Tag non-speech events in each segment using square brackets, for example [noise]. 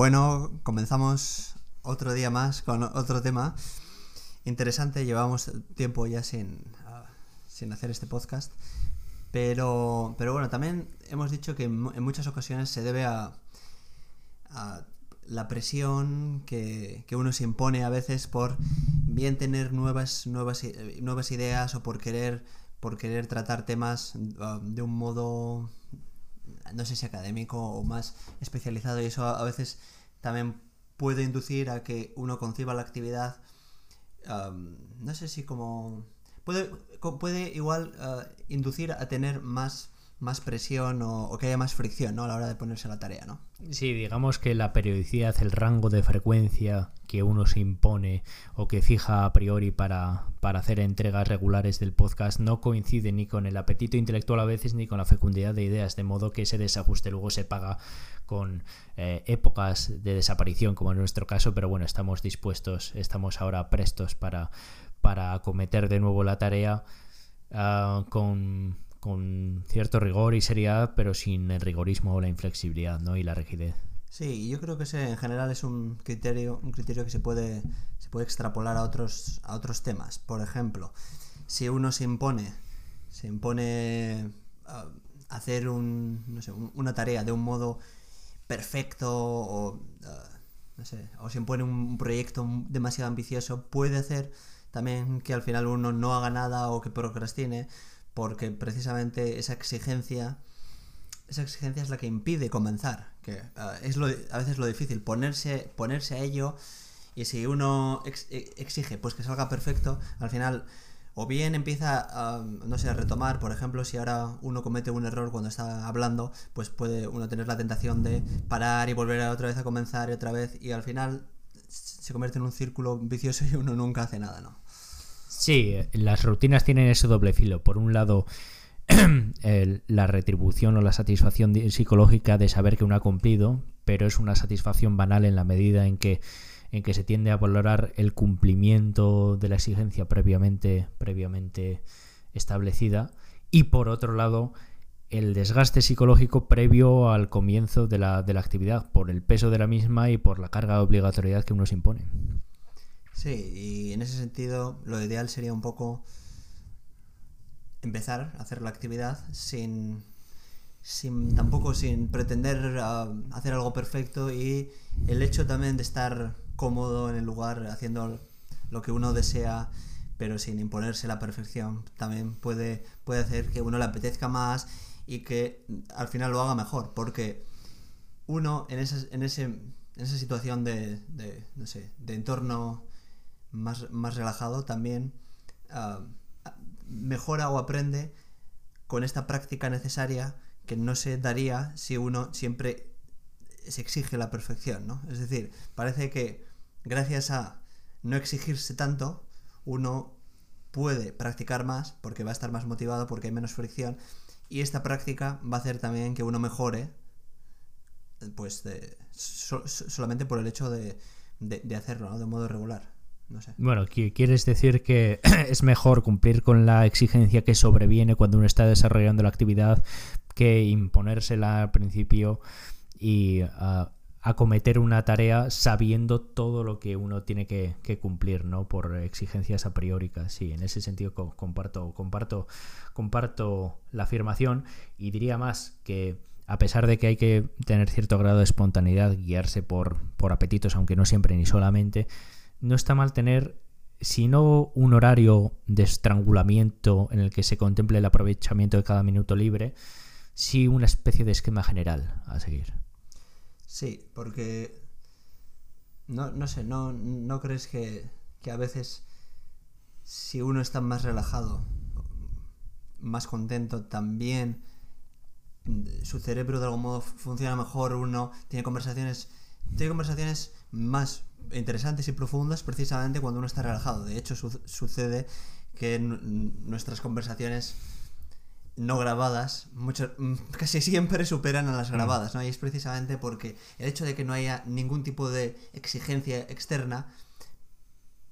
Bueno, comenzamos otro día más con otro tema interesante. Llevamos tiempo ya sin, ah, hacer este podcast. Pero, pero bueno, también hemos dicho que en, muchas ocasiones se debe a, a la presión que, que, uno se impone a veces por bien tener nuevas, nuevas, nuevas ideas o por querer, por querer tratar temas uh, de un modo, no sé si académico o más especializado y eso a, veces también puede inducir a que uno conciba la actividad, um, no sé si como... Puede, puede igual uh, inducir a tener más más presión o, que haya más fricción ¿no? a la hora de ponerse a la tarea, ¿no? Sí, digamos que la periodicidad, el rango de frecuencia que uno se impone o que fija a priori para, para hacer entregas regulares del podcast no coincide ni con el apetito intelectual a veces ni con la fecundidad de ideas, de modo que ese desajuste luego se paga con eh, épocas de desaparición, como en nuestro caso, pero bueno, estamos dispuestos, estamos ahora prestos para, para acometer de nuevo la tarea uh, con con cierto rigor y seriedad, pero sin el rigorismo o la inflexibilidad, ¿no? Y la rigidez. Sí, yo creo que ese en general es un criterio, un criterio que se puede, se puede extrapolar a otros, a otros temas. Por ejemplo, si uno se impone, se impone a hacer un, no sé, una tarea de un modo perfecto o, uh, no sé, o se impone un proyecto demasiado ambicioso, puede hacer también que al final uno no haga nada o que procrastine porque precisamente esa exigencia esa exigencia es la que impide comenzar que uh, es a veces lo difícil ponerse ponerse a ello y si uno ex, exige pues que salga perfecto al final o bien empieza a, no sé, a retomar, por ejemplo, si ahora uno comete un error cuando está hablando, pues puede uno tener la tentación de parar y volver otra vez a comenzar y otra vez, y al final se convierte en un círculo vicioso y uno nunca hace nada, ¿no? Sí, las rutinas tienen ese doble filo. Por un lado, [clears throat] la retribución o la satisfacción psicológica de saber que uno ha cumplido, pero es una satisfacción banal en la medida en que, en que se tiende a valorar el cumplimiento de la exigencia previamente, previamente establecida. Y por otro lado, el desgaste psicológico previo al comienzo de la, de la actividad, por el peso de la misma y por la carga de obligatoriedad que uno se impone. Sí, y en ese sentido lo ideal sería un poco empezar a hacer la actividad sin, sin tampoco sin pretender uh, hacer algo perfecto y el hecho también de estar cómodo en el lugar haciendo lo que uno desea pero sin imponerse la perfección también puede, puede hacer que uno le apetezca más y que al final lo haga mejor porque uno en, esa, en, ese, en esa situación de, de, no sé, de entorno más, más relajado, también uh, mejora o aprende con esta práctica necesaria que no se daría si uno siempre se exige la perfección, ¿no? Es decir, parece que gracias a no exigirse tanto, uno puede practicar más porque va a estar más motivado, porque hay menos fricción, y esta práctica va a hacer también que uno mejore, pues solamente por el hecho de, de, hacerlo. De modo regular. Bueno, quieres decir que [clears throat] es mejor cumplir con la exigencia que sobreviene cuando uno está desarrollando la actividad que imponérsela al principio y uh, acometer una tarea sabiendo todo lo que uno tiene que, que, cumplir, ¿no? Por exigencias a priori. Sí, en ese sentido comparto, comparto, comparto la afirmación y diría más que a pesar de que hay que tener cierto grado de espontaneidad, guiarse por, por apetitos, aunque no siempre ni solamente, no está mal tener, si no un horario de estrangulamiento en el que se contemple el aprovechamiento de cada minuto libre, sí una especie de esquema general a seguir. Sí, porque no, no sé, no, no crees que, que a veces si uno está más relajado, más contento, también su cerebro de algún modo funciona mejor, uno tiene conversaciones, tiene conversaciones más interesantes y profundas precisamente cuando uno está relajado. De hecho, su sucede que nuestras conversaciones no grabadas mucho, casi siempre superan a las grabadas, ¿no? Y es precisamente porque el hecho de que no haya ningún tipo de exigencia externa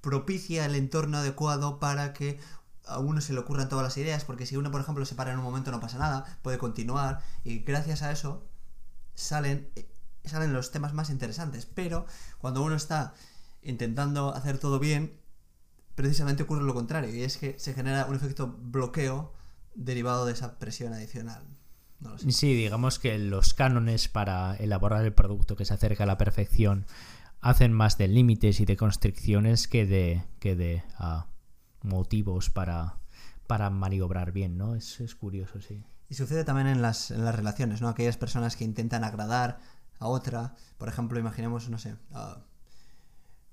propicia el entorno adecuado para que a uno se le ocurran todas las ideas, porque si uno, por ejemplo, se para en un momento no pasa nada, puede continuar, y gracias a eso salen salen los temas más interesantes. Pero cuando uno está intentando hacer todo bien, precisamente ocurre lo contrario, y es que se genera un efecto bloqueo derivado de esa presión adicional. No lo sé. Sí, digamos que los cánones para elaborar el producto que se acerca a la perfección hacen más de límites y de constricciones que de, que de ah, motivos para, para maniobrar bien, ¿no? Es, es curioso, sí. Y sucede también en las, en las relaciones, ¿no? Aquellas personas que intentan agradar a otra, por ejemplo, imaginemos, no sé, a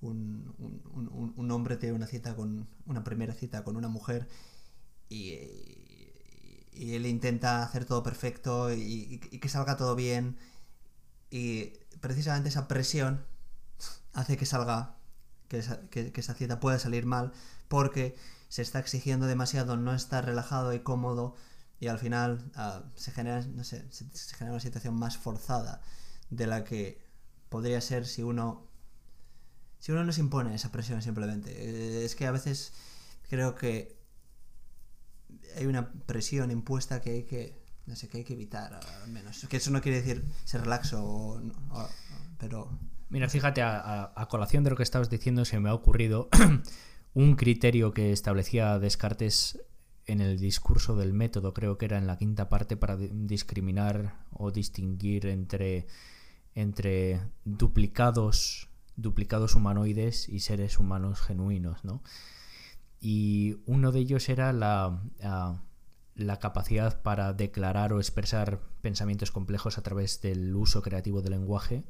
un, un- un- un hombre tiene una cita con una primera cita con una mujer y, y él intenta hacer todo perfecto y, que salga todo bien. Y precisamente esa presión hace que salga que esa, que- que esa cita pueda salir mal porque se está exigiendo demasiado, no está relajado y cómodo y al final ah, se genera, no sé, se genera una situación más forzada de la que podría ser si uno si uno no se impone esa presión simplemente. Eh, Es que a veces creo que hay una presión impuesta que hay que no sé que hay que evitar al menos. Que eso no quiere decir ser relaxo o, pero Mira, fíjate, a, a- colación de lo que estabas diciendo, se me ha ocurrido [clears throat] un criterio que establecía Descartes en el discurso del método, creo que era en la quinta parte, para di- discriminar o distinguir entre, entre duplicados, duplicados humanoides y seres humanos genuinos, ¿no? Y uno de ellos era la, ah, la capacidad para declarar o expresar pensamientos complejos a través del uso creativo del lenguaje,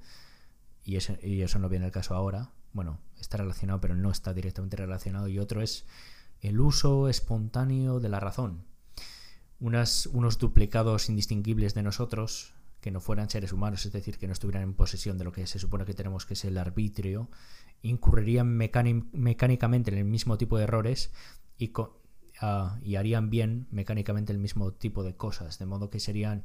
y, ese- y eso no viene al caso ahora. Bueno, está relacionado, pero no está directamente relacionado. Y otro es el uso espontáneo de la razón. Unas, unos duplicados indistinguibles de nosotros, que no fueran seres humanos, es decir, que no estuvieran en posesión de lo que se supone que tenemos, que es el arbitrio, incurrirían mecáni- mecánicamente en el mismo tipo de errores ah, y harían bien mecánicamente el mismo tipo de cosas, de modo que serían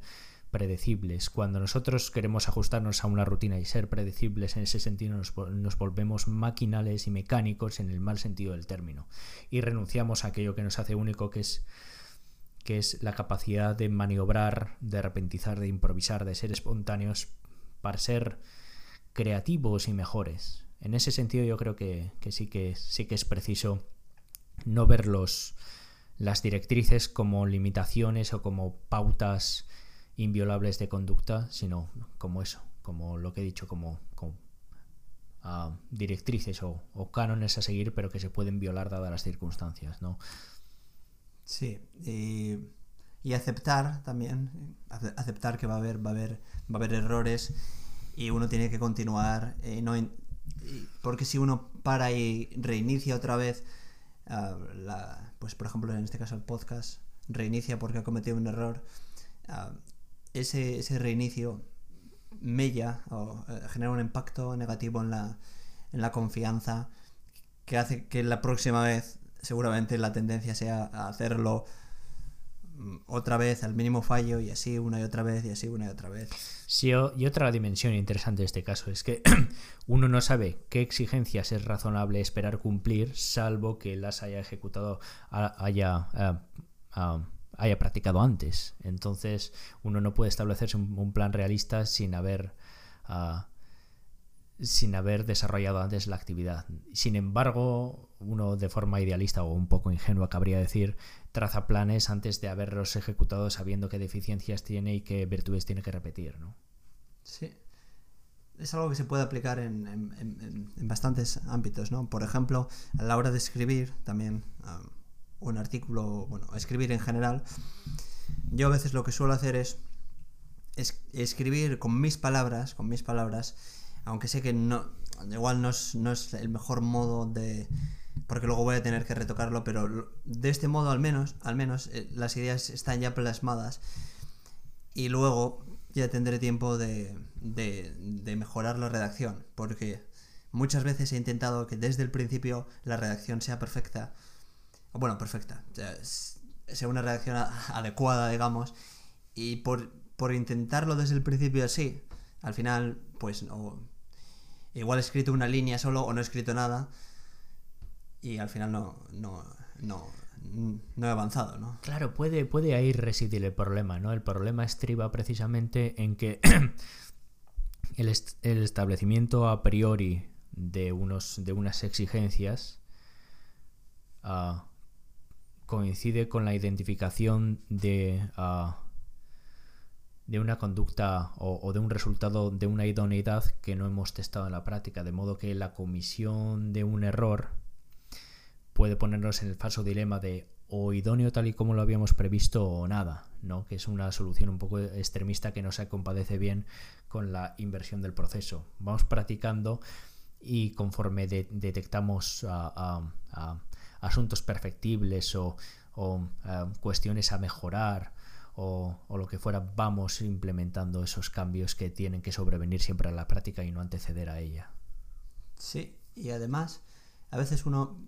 predecibles. Cuando nosotros queremos ajustarnos a una rutina y ser predecibles en ese sentido, nos, nos volvemos maquinales y mecánicos en el mal sentido del término. Y renunciamos a aquello que nos hace único, que es, que es la capacidad de maniobrar, de repentizar, de improvisar, de ser espontáneos para ser creativos y mejores. En ese sentido yo creo que, que sí que sí que es preciso no ver los, las directrices como limitaciones o como pautas inviolables de conducta, sino como eso, como lo que he dicho, como, como, ah, directrices o, o cánones a seguir, pero que se pueden violar dadas las circunstancias, ¿no? Sí, y, aceptar también, ace- aceptar que va a haber, va a haber, va a haber errores y uno tiene que continuar, eh, no y- porque si uno para y reinicia otra vez, ah, la, pues por ejemplo en este caso el podcast, reinicia porque ha cometido un error, ah, ese, ese reinicio mella o eh, genera un impacto negativo en la, en la confianza que hace que la próxima vez seguramente la tendencia sea a hacerlo mm, otra vez al mínimo fallo y así una y otra vez y así una y otra vez. Sí, y otra dimensión interesante de este caso es que [clears throat] uno no sabe qué exigencias es razonable esperar cumplir, salvo que las haya ejecutado, haya, ah, haya practicado antes. Entonces, uno no puede establecerse un, plan realista sin haber, ah, sin haber desarrollado antes la actividad. Sin embargo, uno de forma idealista o un poco ingenua, cabría decir, traza planes antes de haberlos ejecutado sabiendo qué deficiencias tiene y qué virtudes tiene que repetir, ¿no? Sí. Es algo que se puede aplicar en, bastantes ámbitos, ¿no? Por ejemplo, a la hora de escribir también un artículo, bueno, escribir en general, yo a veces lo que suelo hacer es, es- escribir con mis palabras, con mis palabras, aunque sé que no, igual no es, no es el mejor modo de, porque luego voy a tener que retocarlo, pero de este modo al menos, al menos eh, las ideas están ya plasmadas y luego ya tendré tiempo de, de, de mejorar la redacción, porque muchas veces he intentado que desde el principio la redacción sea perfecta, bueno, perfecta, sea, sea una redacción adecuada, digamos, y por, por intentarlo desde el principio así, al final, pues no, igual he escrito una línea solo o no he escrito nada, y al final no, no, no, no he avanzado, ¿no? Claro, puede, puede ahí residir el problema, ¿no? El problema estriba precisamente en que [clears throat] el, establecimiento a priori de, unos, de unas exigencias ah, coincide con la identificación de, ah, de una conducta o, de un resultado de una idoneidad que no hemos testado en la práctica, de modo que la comisión de un error puede ponernos en el falso dilema de o idóneo tal y como lo habíamos previsto o nada, ¿no? que es una solución un poco extremista que no se compadece bien con la inversión del proceso. Vamos practicando y conforme detectamos asuntos perfectibles o, cuestiones a mejorar o, lo que fuera, vamos implementando esos cambios que tienen que sobrevenir siempre a la práctica y no anteceder a ella. Sí, y además, a veces uno,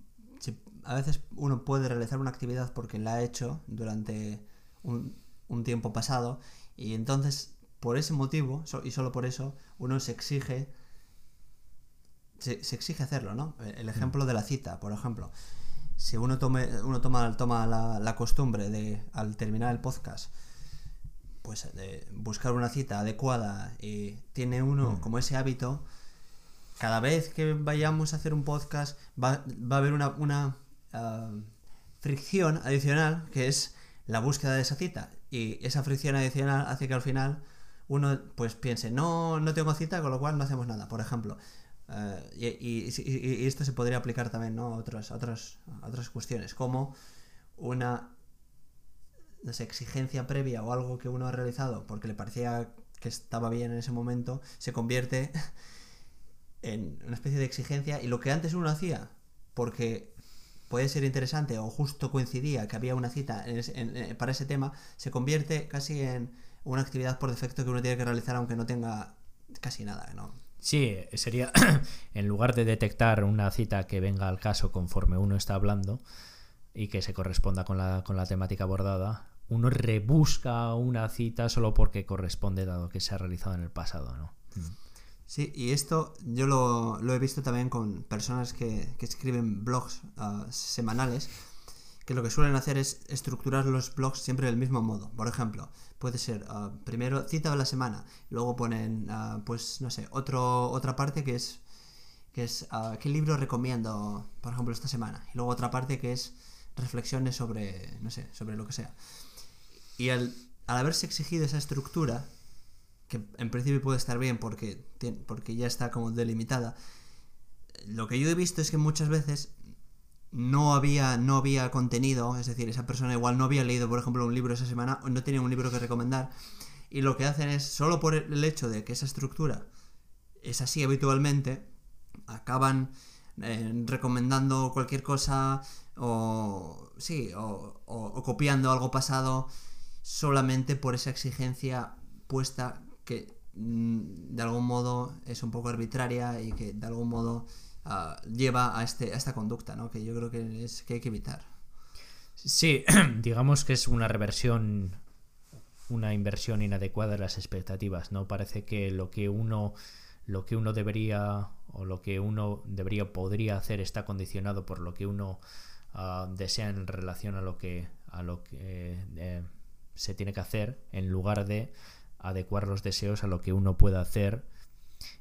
a veces uno puede realizar una actividad porque la ha hecho durante un, un tiempo pasado y entonces por ese motivo y solo por eso uno se exige se, exige hacerlo, ¿no? El ejemplo de la cita, por ejemplo. Si uno, tome, uno toma, toma la, costumbre de, al terminar el podcast, pues de buscar una cita adecuada y tiene uno mm. como ese hábito, cada vez que vayamos a hacer un podcast va, va a haber una, una ah, fricción adicional que es la búsqueda de esa cita. Y esa fricción adicional hace que al final uno pues piense, no, no tengo cita, con lo cual no hacemos nada, por ejemplo. Eh, y, esto se podría aplicar también a, otras, otras, otras cuestiones, como una exigencia previa o algo que uno ha realizado porque le parecía que estaba bien en ese momento, se convierte [laughs] en una especie de exigencia y lo que antes uno hacía porque puede ser interesante o justo coincidía que había una cita eh, para ese tema, se convierte casi en una actividad por defecto que uno tiene que realizar aunque no tenga casi nada, ¿no? Sí, sería, [clears throat] en lugar de detectar una cita que venga al caso conforme uno está hablando y que se corresponda con la, con la temática abordada, uno rebusca una cita solo porque corresponde dado que se ha realizado en el pasado, ¿no? Mm. Sí, y esto yo lo, he visto también con personas que, escriben blogs ah, semanales, que lo que suelen hacer es estructurar los blogs siempre del mismo modo. Por ejemplo, puede ser ah, primero cita de la semana, luego ponen, ah, pues no sé, otro, otra parte que es, que es uh, qué libro recomiendo, por ejemplo, esta semana, y luego otra parte que es reflexiones sobre, no sé, sobre lo que sea. Y al, al haberse exigido esa estructura, que en principio puede estar bien porque, porque ya está como delimitada, lo que yo he visto es que muchas veces no había, no había contenido, es decir, esa persona igual no había leído, por ejemplo, un libro esa semana, o no tenía un libro que recomendar, y lo que hacen es, solo por el hecho de que esa estructura es así habitualmente, acaban eh, recomendando cualquier cosa o, sí, o, o copiando algo pasado solamente por esa exigencia puesta que mm, de algún modo es un poco arbitraria y que de algún modo lleva a, este, a esta conducta, ¿no? que yo creo que, es, que hay que evitar. Sí, [clears throat] digamos que es una reversión, una inversión inadecuada de las expectativas, ¿no? Parece que lo que uno, lo que uno debería o lo que uno debería podría hacer está condicionado por lo que uno ah, desea en relación a lo que a lo que eh, se tiene que hacer en lugar de adecuar los deseos a lo que uno pueda hacer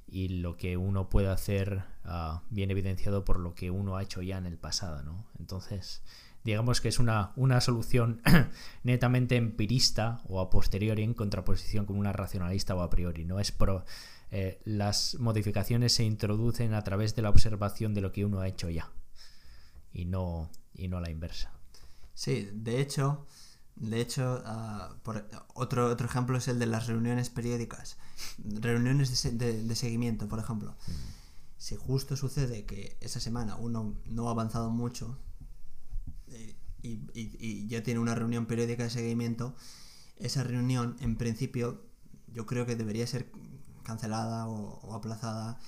y lo que uno puede hacer uh, bien evidenciado por lo que uno ha hecho ya en el pasado, ¿no? Entonces, digamos que es una, una solución [clears throat] netamente empirista o a posteriori en contraposición con una racionalista o a priori, ¿no? Es pro, eh, las modificaciones se introducen a través de la observación de lo que uno ha hecho ya y no, y no la inversa. Sí, de hecho, de hecho, ah, otro, otro ejemplo es el de las reuniones periódicas. Reuniones de, de, seguimiento, por ejemplo. Mm. Si justo sucede que esa semana uno no ha avanzado mucho eh, y, ya tiene una reunión periódica de seguimiento, esa reunión, en principio, yo creo que debería ser cancelada o aplazada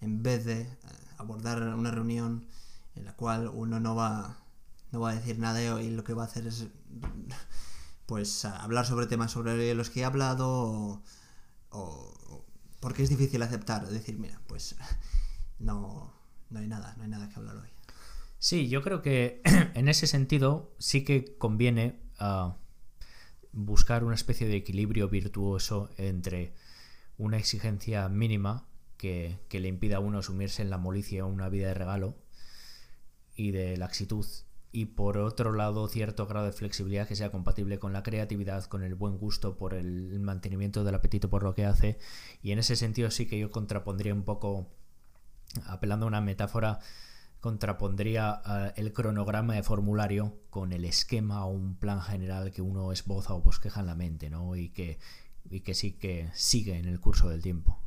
en vez de eh, abordar una reunión en la cual uno no va no va a decir nada y lo que va a hacer es [laughs] pues hablar sobre temas sobre los que he hablado o, porque es difícil aceptar, decir, mira, pues [laughs] no, no hay nada, no hay nada que hablar hoy. Sí, yo creo que [clears throat] en ese sentido sí que conviene ah, buscar una especie de equilibrio virtuoso entre una exigencia mínima que, que le impida a uno sumirse en la molicia o una vida de regalo y de laxitud y por otro lado cierto grado de flexibilidad que sea compatible con la creatividad, con el buen gusto por el mantenimiento del apetito por lo que hace y en ese sentido sí que yo contrapondría un poco, apelando a una metáfora, contrapondría uh, el cronograma de formulario con el esquema o un plan general que uno esboza o bosqueja en la mente, ¿no? Y que, y que sí que sigue en el curso del tiempo.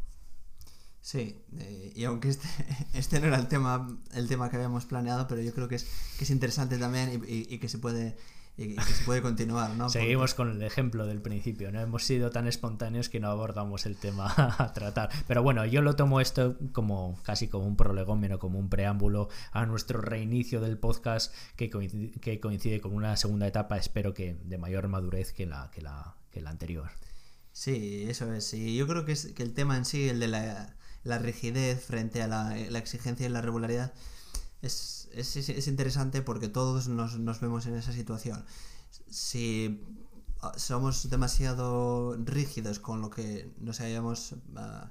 Sí, eh, y aunque este, [laughs] este no era el tema, el tema que habíamos planeado, pero yo creo que es, que es interesante también y, y, que se puede y que se puede continuar, ¿no? Seguimos con el ejemplo del principio, ¿no? Hemos sido tan espontáneos que no abordamos el tema [laughs] a tratar. Pero bueno, yo lo tomo esto como casi como un prolegómeno, como un preámbulo a nuestro reinicio del podcast que coincide, que coincide con una segunda etapa, espero que de mayor madurez que la, que la, que la anterior. Sí, eso es. Y yo creo que, es, que el tema en sí, el de la la rigidez frente a la, la exigencia y la regularidad, es, es, es interesante porque todos nos, nos, vemos en esa situación. Si ah, somos demasiado rígidos con lo que nos hayamos uh,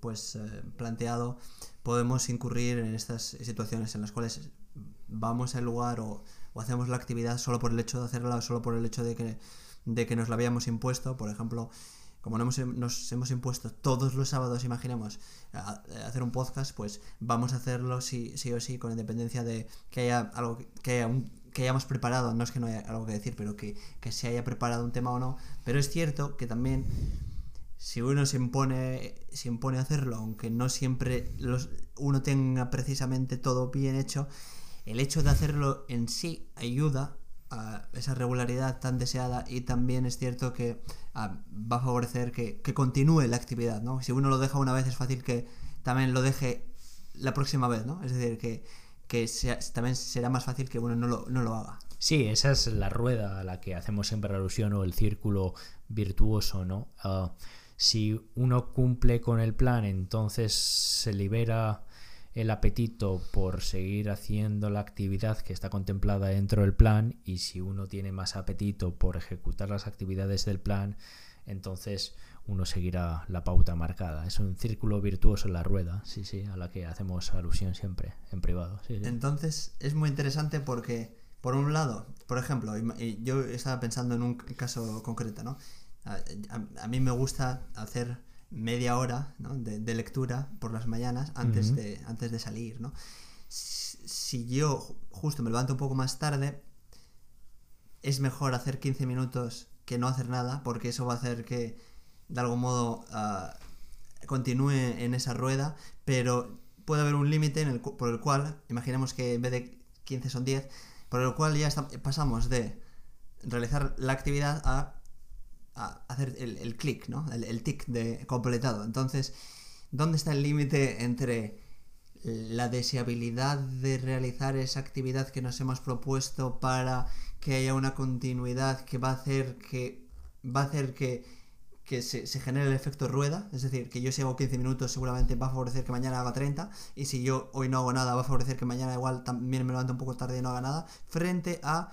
pues uh, planteado, podemos incurrir en estas situaciones en las cuales vamos al lugar o, o, hacemos la actividad solo por el hecho de hacerla, solo por el hecho de que, de que nos la habíamos impuesto. Por ejemplo, como nos hemos, nos hemos impuesto todos los sábados, imaginemos, hacer un podcast, pues vamos a hacerlo sí, sí o sí, con independencia de que haya algo que, hayamos preparado, no es que no haya algo que decir, pero que, se haya preparado un tema o no. Pero es cierto que también si uno se impone, se impone hacerlo, aunque no siempre los, uno tenga precisamente todo bien hecho, el hecho de hacerlo en sí ayuda esa regularidad tan deseada y también es cierto que a, va a favorecer que, continúe la actividad, ¿no? Si uno lo deja una vez es fácil que también lo deje la próxima vez, ¿no? Es decir, que, sea, también será más fácil que uno no lo, haga. Sí, esa es la rueda a la que hacemos siempre alusión o el círculo virtuoso, ¿no? Uh, si uno cumple con el plan, entonces se libera el apetito por seguir haciendo la actividad que está contemplada dentro del plan y si uno tiene más apetito por ejecutar las actividades del plan, entonces uno seguirá la pauta marcada. Es un círculo virtuoso en la rueda, sí, sí, a la que hacemos alusión siempre en privado. Entonces es muy interesante porque, por un lado, por ejemplo, yo estaba pensando en un caso concreto, ¿no? A, a mí me gusta hacer media hora ¿no? de, de, lectura por las mañanas antes, uh -huh. de, antes de salir. ¿no? Si, si, yo justo me levanto un poco más tarde, es mejor hacer 15 minutos que no hacer nada, porque eso va a hacer que de algún modo uh, continúe en esa rueda, pero puede haber un límite por el cual, imaginemos que en vez de 15 son 10, por el cual ya está, pasamos de realizar la actividad a hacer el, el clic, ¿no? El, el, de completado. Entonces, ¿dónde está el límite entre la deseabilidad de realizar esa actividad que nos hemos propuesto para que haya una continuidad que va a hacer que va a hacer que, que se, se, genere el efecto rueda, es decir, que yo si hago 15 minutos seguramente va a favorecer que mañana haga 30 y si yo hoy no hago nada va a favorecer que mañana igual también me levanto un poco tarde y no haga nada, frente a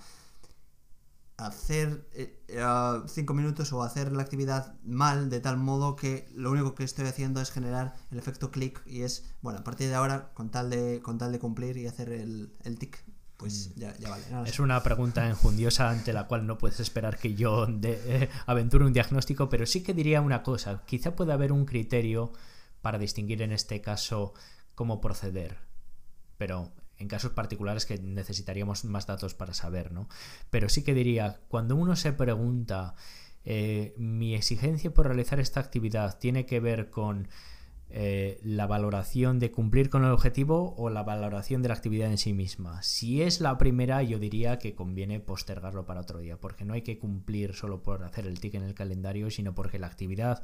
hacer 5 eh, uh, minutos o hacer la actividad mal de tal modo que lo único que estoy haciendo es generar el efecto clic y es, bueno, a partir de ahora, con tal de, con tal de cumplir y hacer el, el tic, pues mm. ya, ya, vale. No, es una pregunta enjundiosa ante la cual no puedes esperar que yo de, eh, aventure un diagnóstico, pero sí que diría una cosa, quizá puede haber un criterio para distinguir en este caso cómo proceder, pero en casos particulares que necesitaríamos más datos para saber, ¿no? Pero sí que diría, cuando uno se pregunta, eh, mi exigencia por realizar esta actividad tiene que ver con eh, la valoración de cumplir con el objetivo o la valoración de la actividad en sí misma. Si es la primera, yo diría que conviene postergarlo para otro día, porque no hay que cumplir solo por hacer el tic en el calendario, sino porque la actividad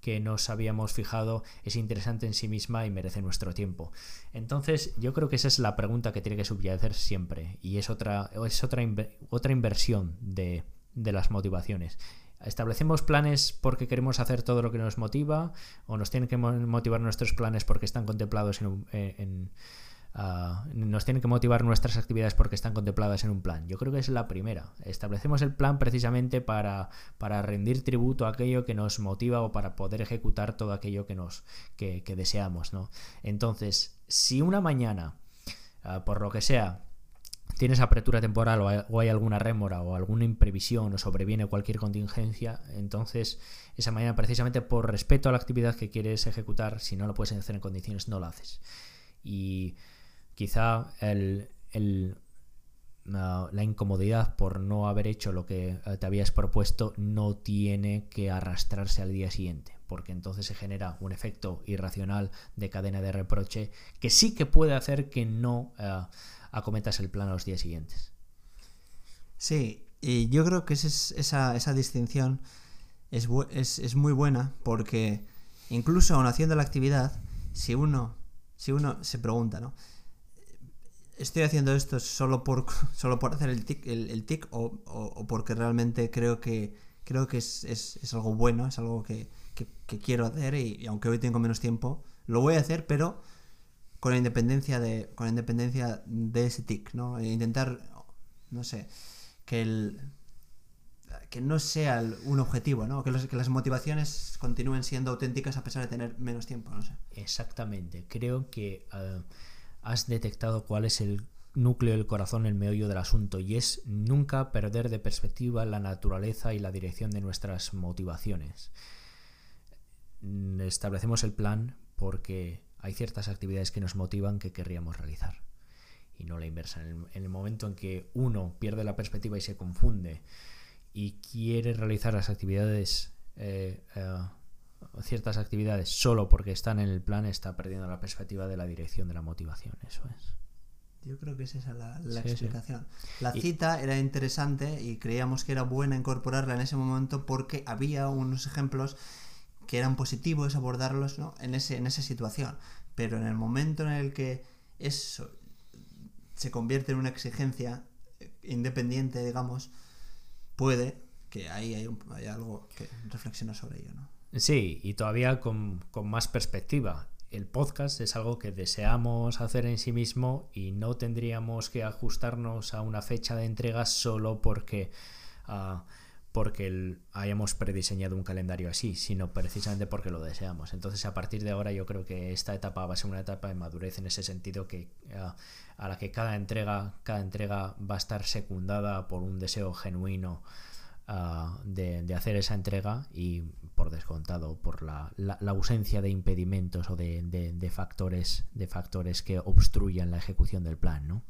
que nos habíamos fijado es interesante en sí misma y merece nuestro tiempo. Entonces, yo creo que esa es la pregunta que tiene que subyacer siempre y es otra, es otra, otra inversión de, de las motivaciones. ¿Establecemos planes porque queremos hacer todo lo que nos motiva? ¿O nos tienen que motivar nuestros planes porque están contemplados en, en, ah, nos tienen que motivar nuestras actividades porque están contempladas en un plan. Yo creo que es la primera. Establecemos el plan precisamente para, para rendir tributo a aquello que nos motiva o para poder ejecutar todo aquello que nos que, deseamos. ¿no? Entonces, si una mañana, ah, por lo que sea, tienes apertura temporal o hay, alguna rémora o alguna imprevisión o sobreviene cualquier contingencia, entonces esa mañana precisamente por respeto a la actividad que quieres ejecutar, si no lo puedes hacer en condiciones, no lo haces. Y quizá el, la incomodidad por no haber hecho lo que eh, te habías propuesto no tiene que arrastrarse al día siguiente, porque entonces se genera un efecto irracional de cadena de reproche que sí que puede hacer que no... Eh, acometas el plan a los días siguientes. Sí, y yo creo que esa, esa, distinción es, es, muy buena porque incluso aún haciendo la actividad, si uno, si uno se pregunta, ¿no? ¿Estoy haciendo esto solo por, [laughs] solo por hacer el tic, el, tic o, porque realmente creo que, creo que es, algo bueno, es algo que, quiero hacer y, aunque hoy tengo menos tiempo, lo voy a hacer, pero con la independencia de, con la independencia de ese tic, ¿no? E intentar, no sé, que el que no sea un objetivo, ¿no? Que, que las motivaciones continúen siendo auténticas a pesar de tener menos tiempo, no sé. Exactamente. Creo que eh, has detectado cuál es el núcleo del corazón, el meollo del asunto, y es nunca perder de perspectiva la naturaleza y la dirección de nuestras motivaciones. Establecemos el plan porque hay ciertas actividades que nos motivan que querríamos realizar y no la inversa. En el, momento en que uno pierde la perspectiva y se confunde y quiere realizar las actividades, eh, eh, ciertas actividades solo porque están en el plan, está perdiendo la perspectiva de la dirección de la motivación. Eso es. Yo creo que es esa la, explicación. La cita era interesante y creíamos que era buena incorporarla en ese momento porque había unos ejemplos que eran positivos abordarlos ¿no? en, ese, en esa situación. Pero en el momento en el que eso se convierte en una exigencia independiente, digamos, puede que ahí hay, algo que reflexiona sobre ello. ¿no? Sí, y todavía con, con más perspectiva el podcast es algo que deseamos hacer en sí mismo y no tendríamos que ajustarnos a una fecha de entrega solo porque uh, porque hayamos prediseñado un calendario así, sino precisamente porque lo deseamos. Entonces, a partir de ahora, yo creo que esta etapa va a ser una etapa de madurez en ese sentido que a, la que cada entrega, cada entrega va a estar secundada por un deseo genuino ah, de, hacer esa entrega y por descontado por la, ausencia de impedimentos o de, de, factores de factores que obstruyan la ejecución del plan, ¿no?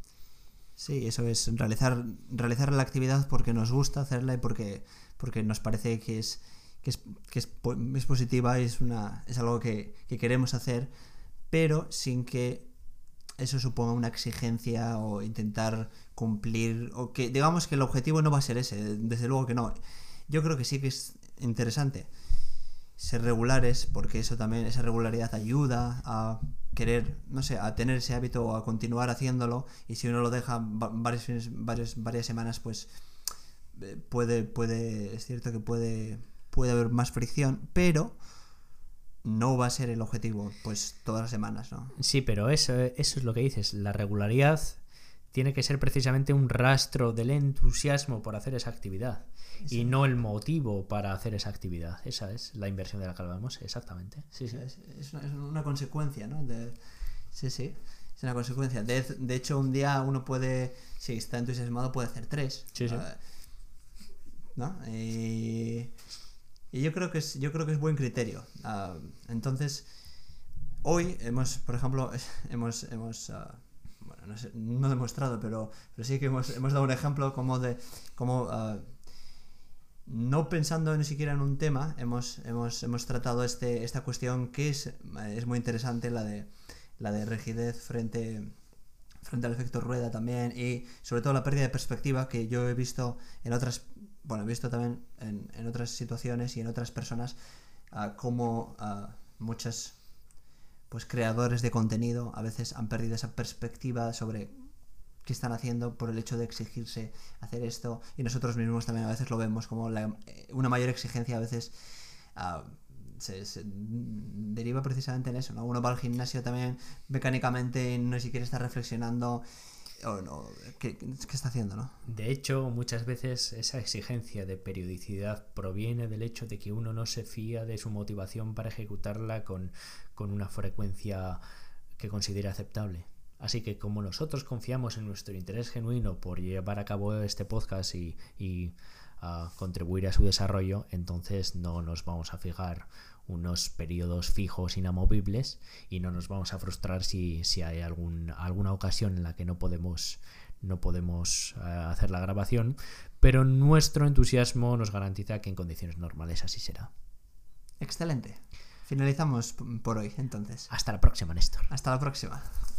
Sí, eso es realizar, realizar la actividad porque nos gusta hacerla y porque, porque nos parece que es, que es, que es, positiva es, una, es algo que, queremos hacer, pero sin que eso suponga una exigencia o intentar cumplir, o que digamos que el objetivo no va a ser ese, desde luego que no. Yo creo que sí que es interesante ser regulares porque eso también, esa regularidad ayuda a querer, no sé, a tener ese hábito o a continuar haciéndolo y si uno lo deja varios, varias semanas, pues eh, puede, puede, es cierto que puede, puede haber más fricción, pero no va a ser el objetivo, pues todas las semanas, ¿no? Sí, pero eso, eso es lo que dices, la regularidad tiene que ser precisamente un rastro del entusiasmo por hacer esa actividad y no el motivo para hacer esa actividad. Esa es la inversión de la que hablamos, exactamente. Sí, sí. Es, una, consecuencia, ¿no? De, sí, sí. Es una consecuencia. De, de, hecho, un día uno puede, si está entusiasmado, puede hacer tres. Sí, sí. Ah, ¿No? Y, y, yo creo que es, yo creo que es buen criterio. Ah, entonces, hoy hemos, por ejemplo, [laughs] hemos, hemos ah, bueno, no, demostrado, pero, pero sí que hemos, hemos dado un ejemplo como de cómo no pensando ni siquiera en un tema, hemos, hemos, hemos tratado este, esta cuestión que es, es, muy interesante, la de, la de rigidez frente, frente al efecto rueda también y sobre todo la pérdida de perspectiva que yo he visto en otras, bueno, he visto también en, en otras situaciones y en otras personas uh, como uh, muchos pues, creadores de contenido a veces han perdido esa perspectiva sobre que están haciendo por el hecho de exigirse hacer esto y nosotros mismos también a veces lo vemos como eh, una mayor exigencia a veces se, deriva precisamente en eso, ¿no? Uno va al gimnasio también mecánicamente no siquiera está reflexionando o no, ¿qué, está haciendo, no? De hecho, muchas veces esa exigencia de periodicidad proviene del hecho de que uno no se fía de su motivación para ejecutarla con, con una frecuencia que considere aceptable. Así que como nosotros confiamos en nuestro interés genuino por llevar a cabo este podcast y uh, contribuir a su desarrollo, entonces no nos vamos a fijar unos periodos fijos inamovibles y no nos vamos a frustrar si, si hay algún, alguna ocasión en la que no podemos, no podemos uh, hacer la grabación, pero nuestro entusiasmo nos garantiza que en condiciones normales así será. Excelente. Finalizamos por hoy, entonces. Hasta la próxima, Néstor. Hasta la próxima.